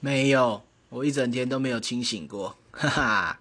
没有我一整天都没有清醒过哈哈。